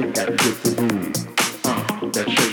break that shit for me. Uh, that.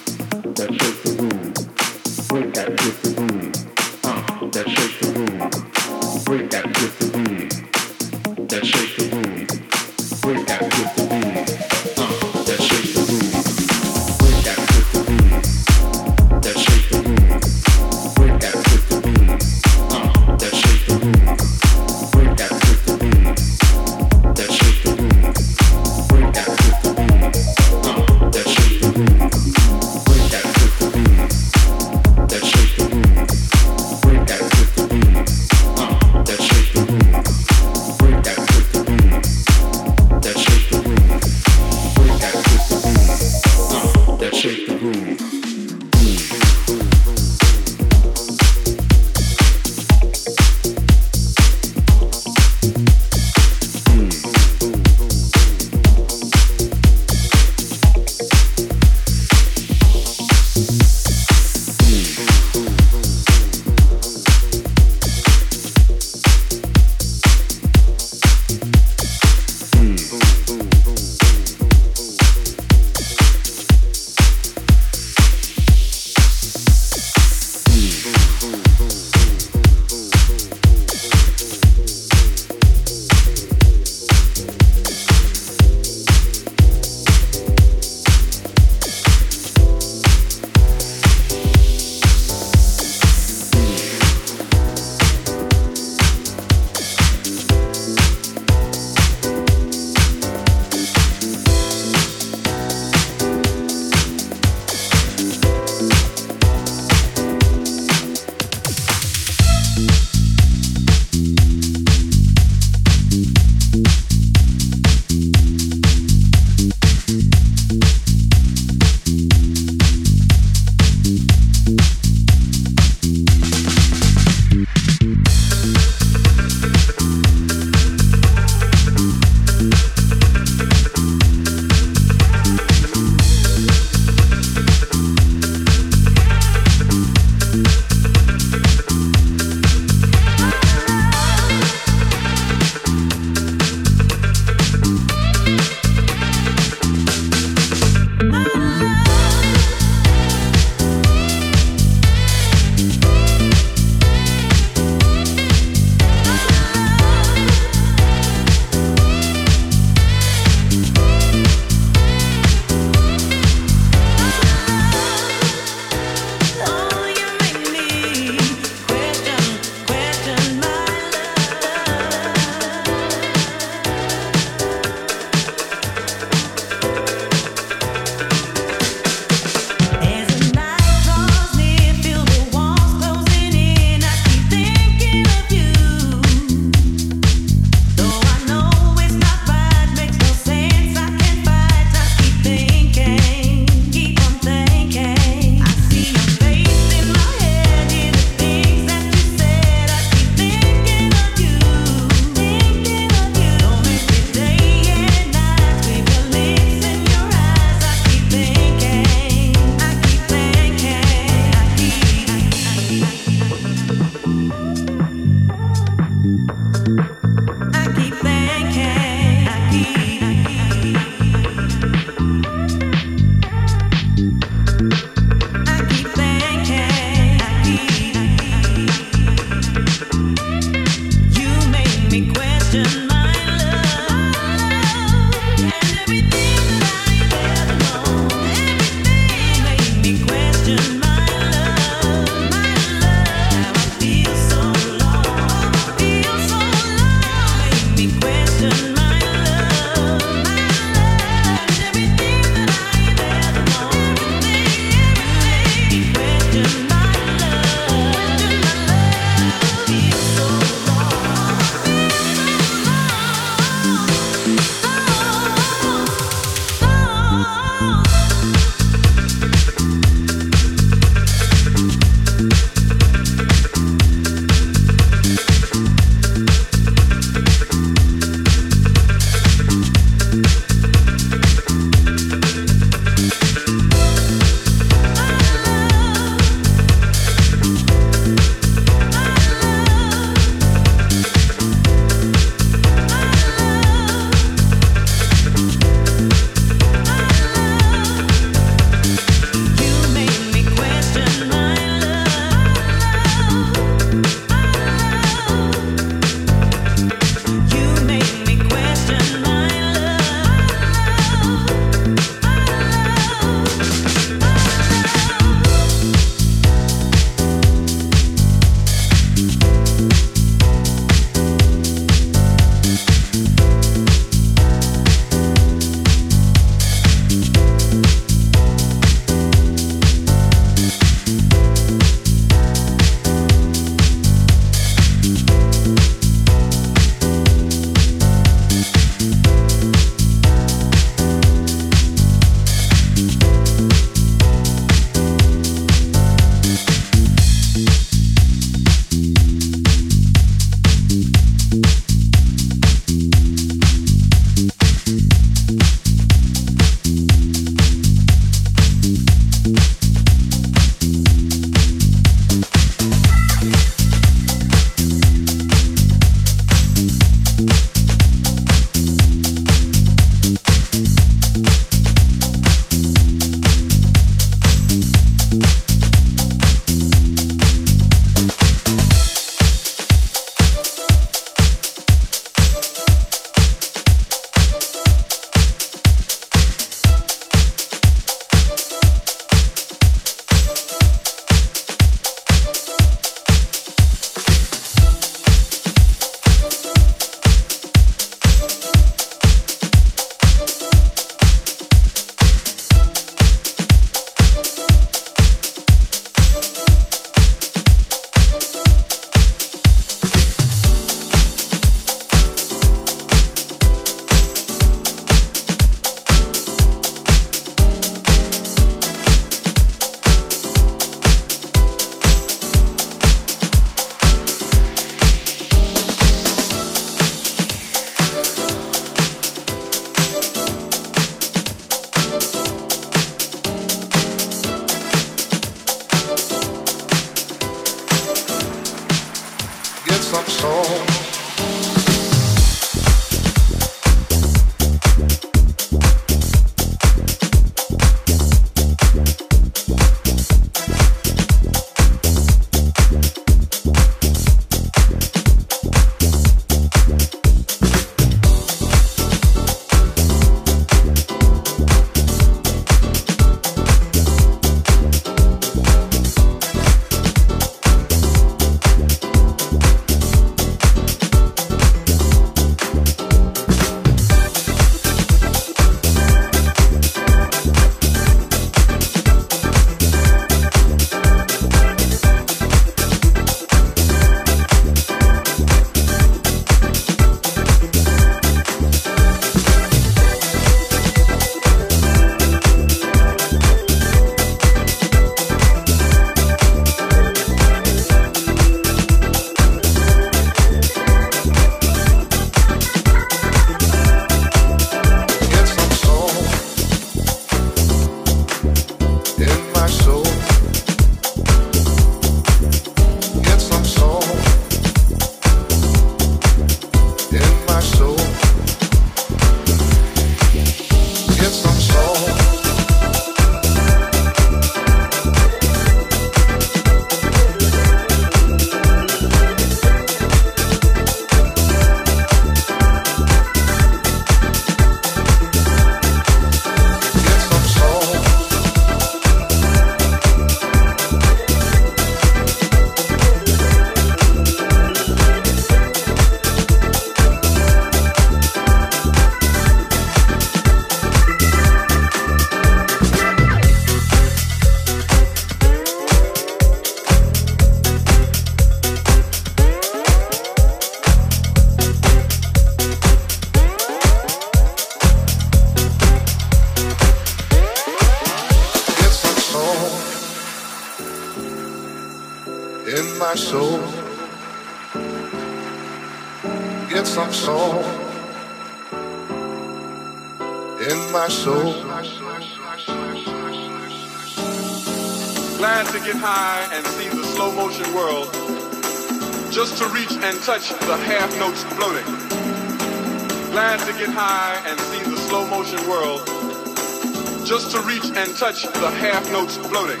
Touch the half notes floating.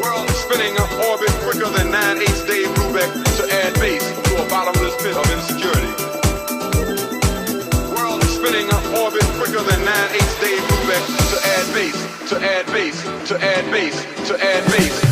World spinning orbit quicker than 9 8 Dave Brubeck to add base to a bottomless pit of insecurity. World spinning orbit quicker than 9 8 Dave Brubeck to add base, to add base, to add base, to add base.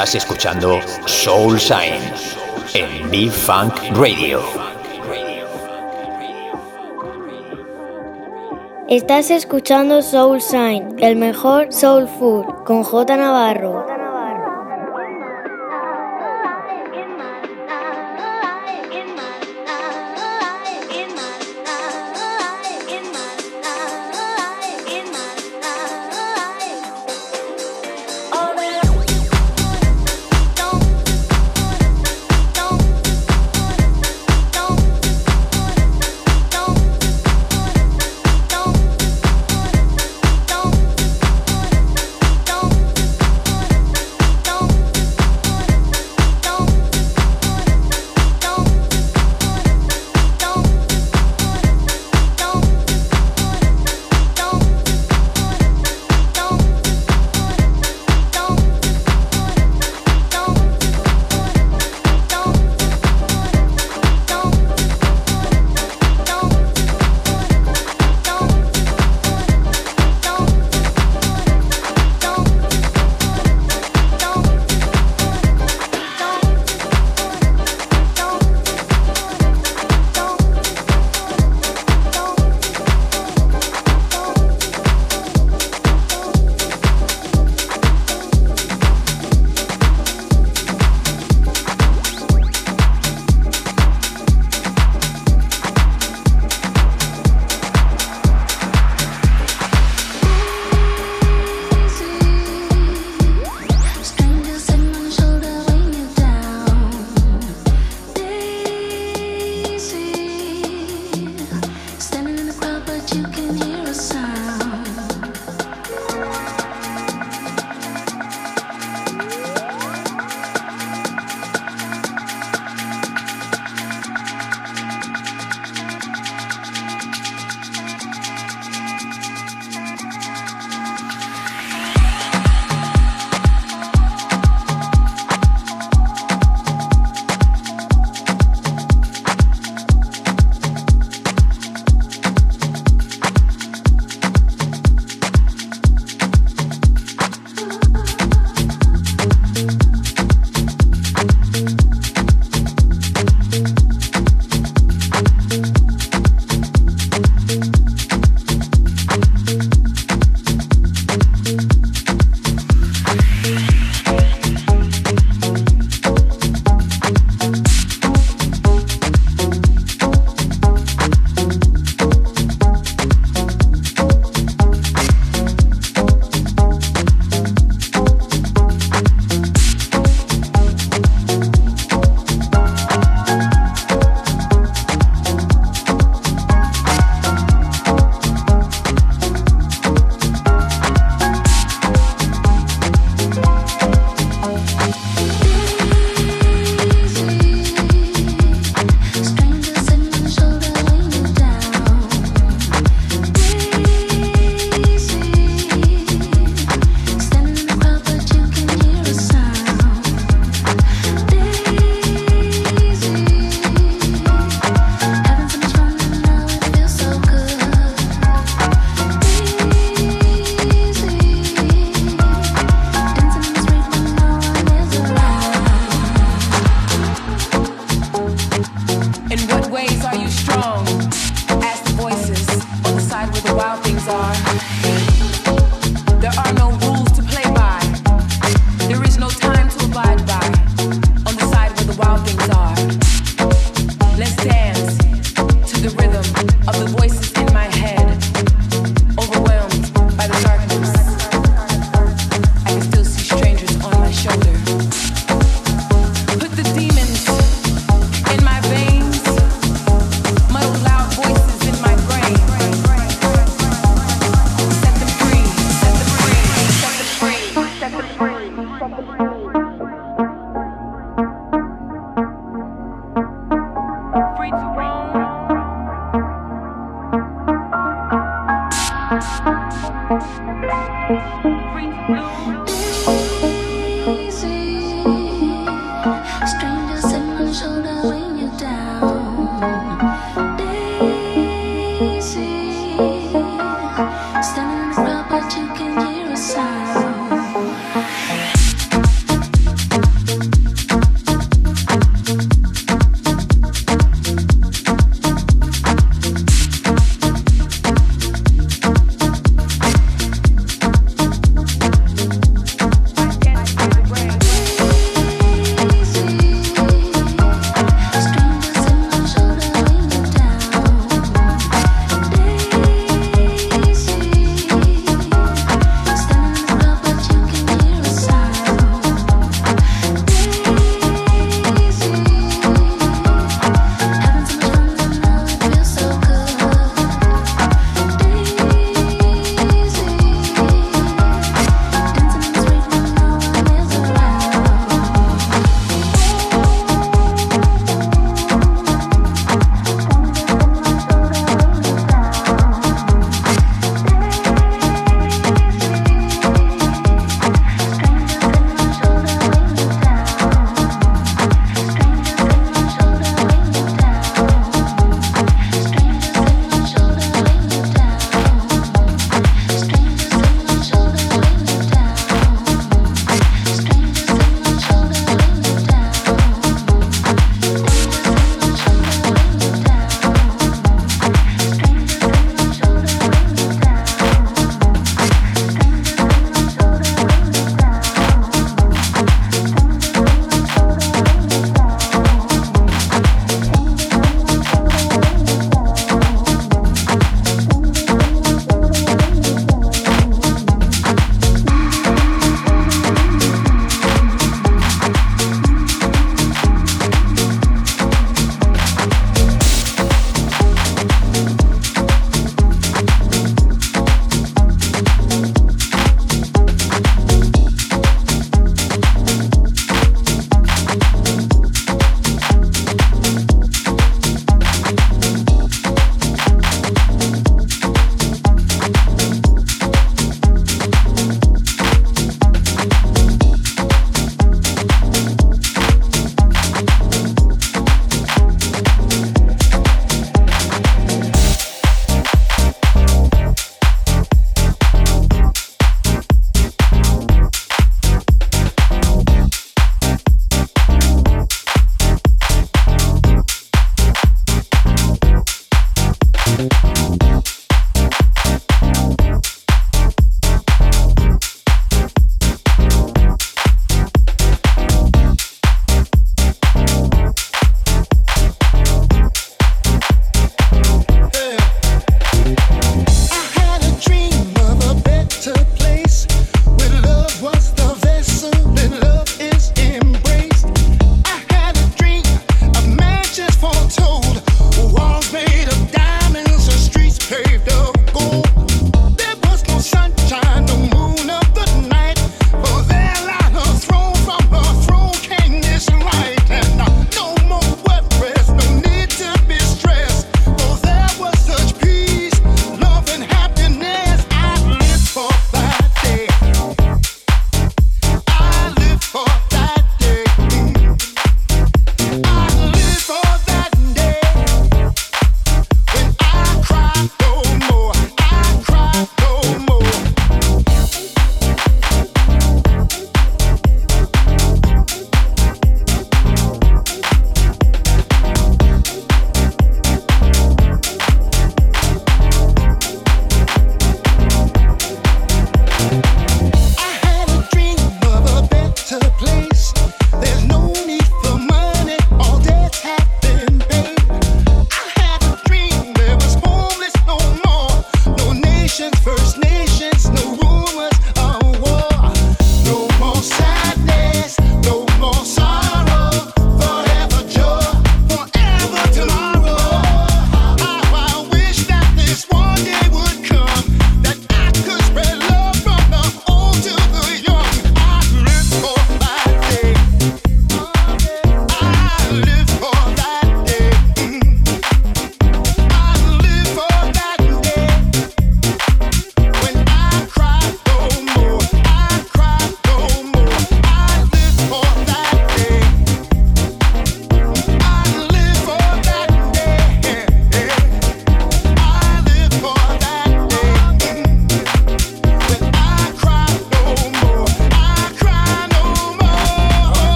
Estás escuchando Soul Shine en B-Funk Radio. Estás escuchando Soul Shine, el mejor soul food, con J Navarro.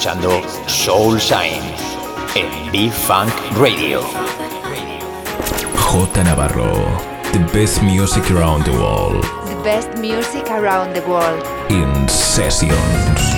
Escuchando Soul Shine en B-Funk Radio. J Navarro, the best music around the world. The best music around the world. In sessions.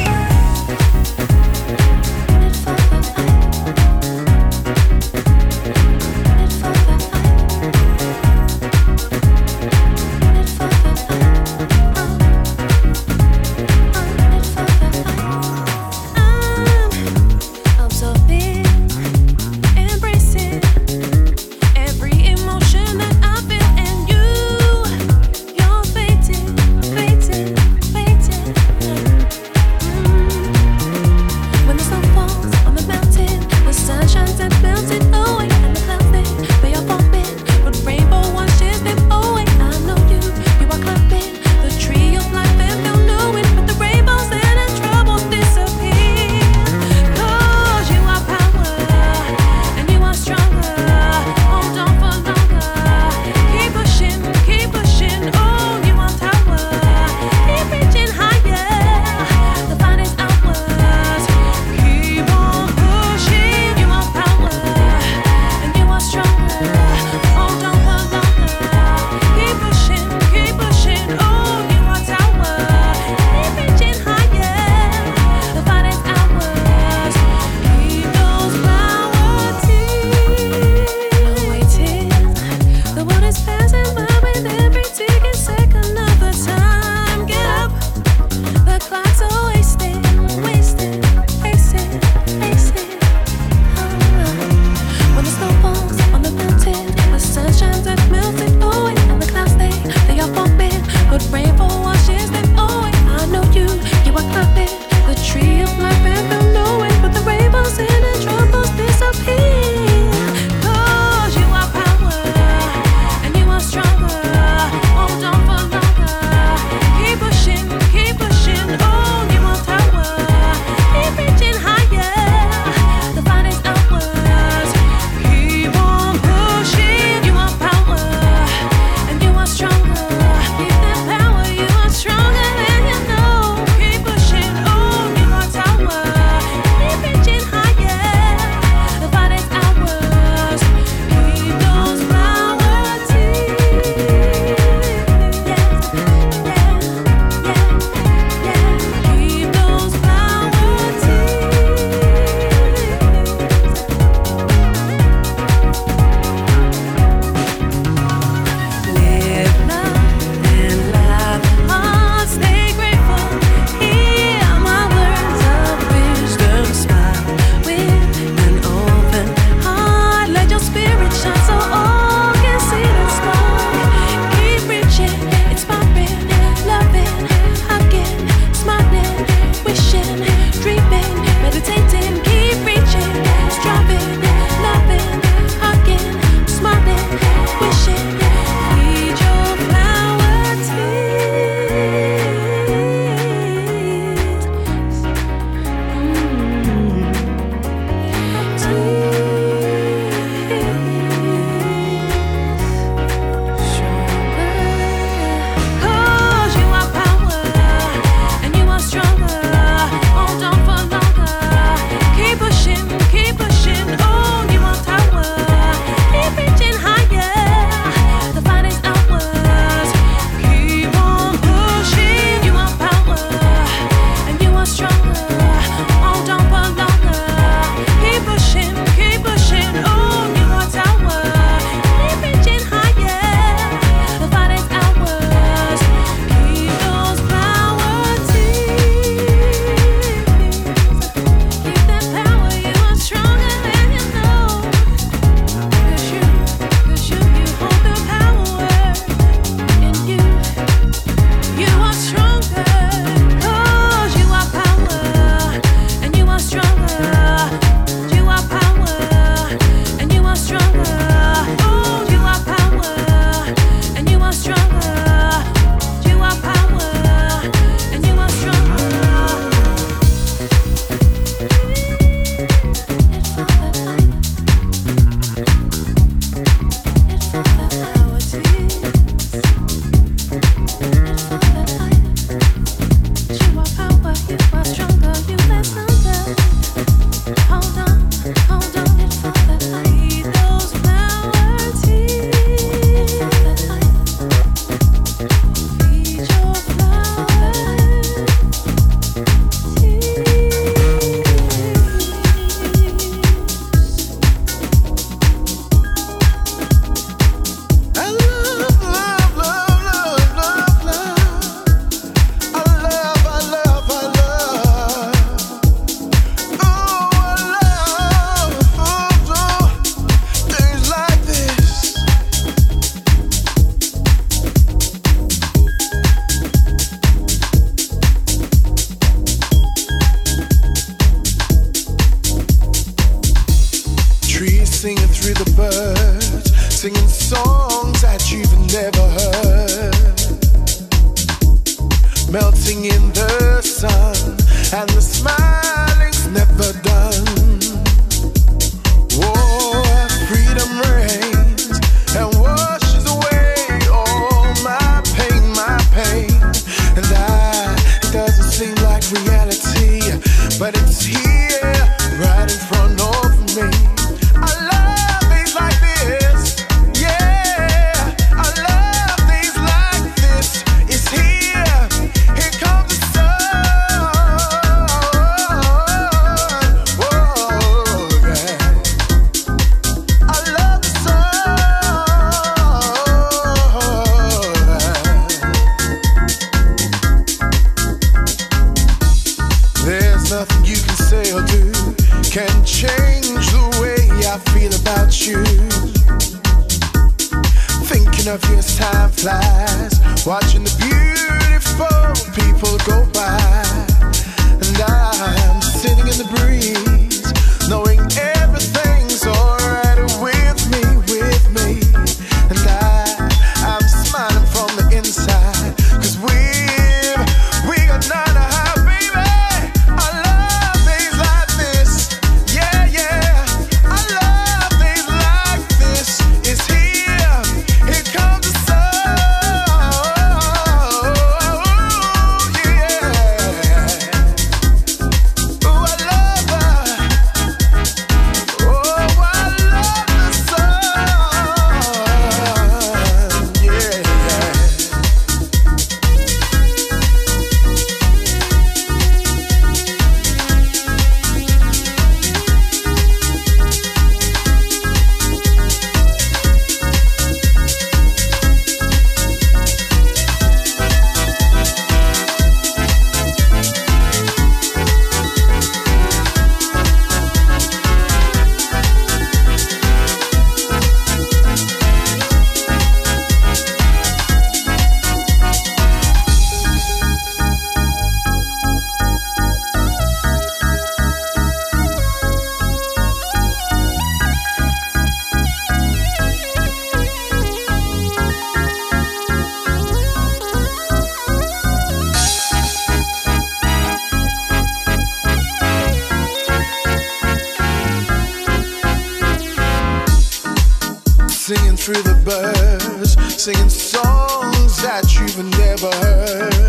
through the birds, singing songs that you've never heard.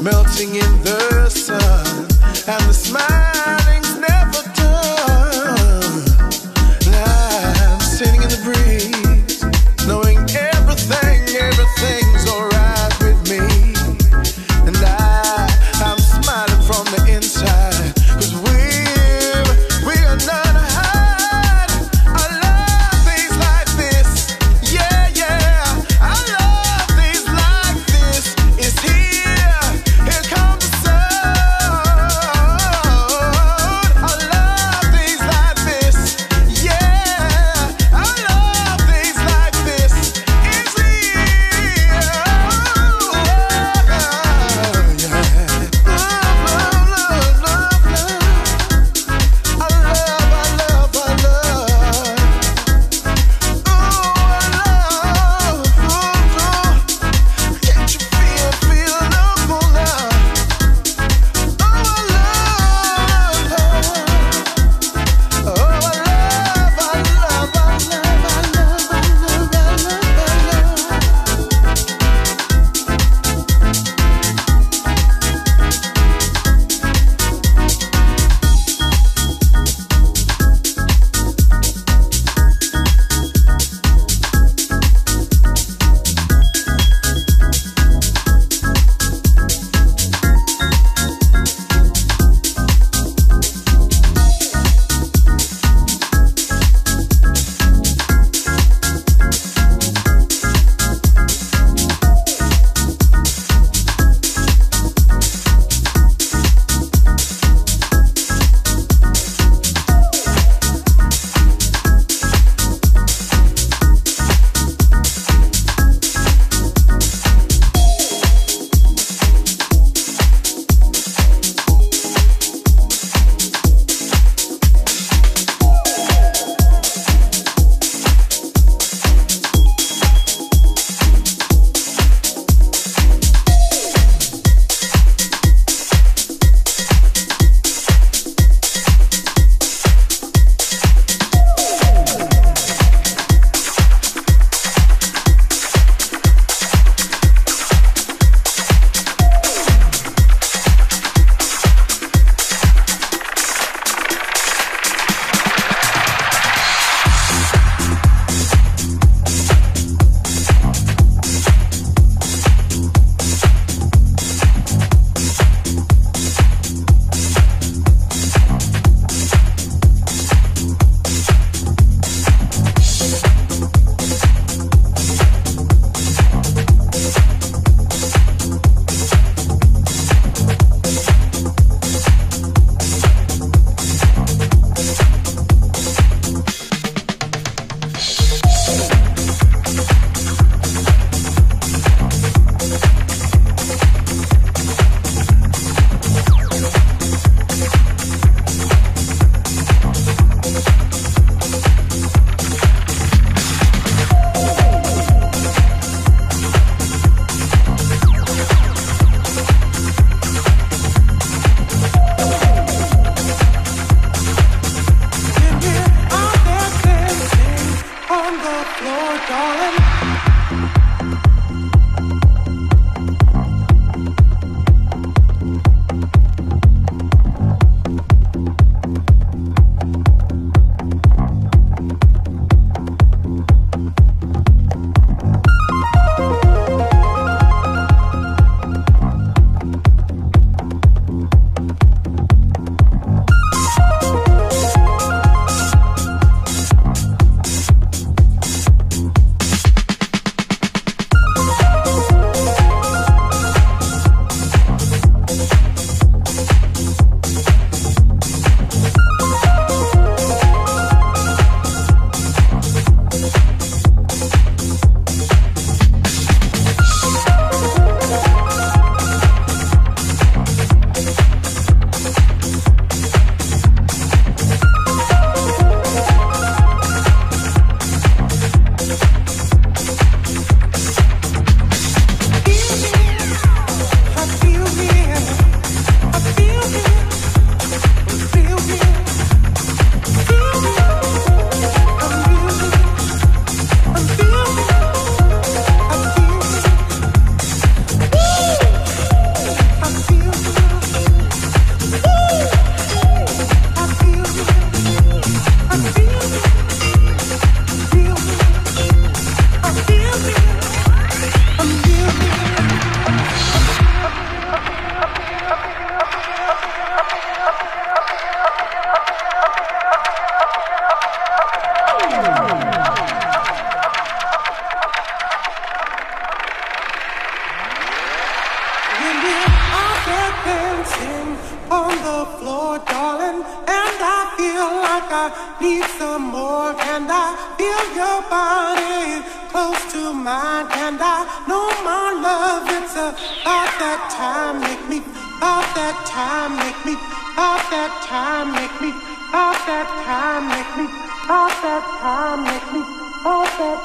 Melting in the sun and the smile. Mine? Can I know my love? It's about that time. Make me, about that time. Make me, about that time. Make me, about that time. Make me, about that time. Make me, about that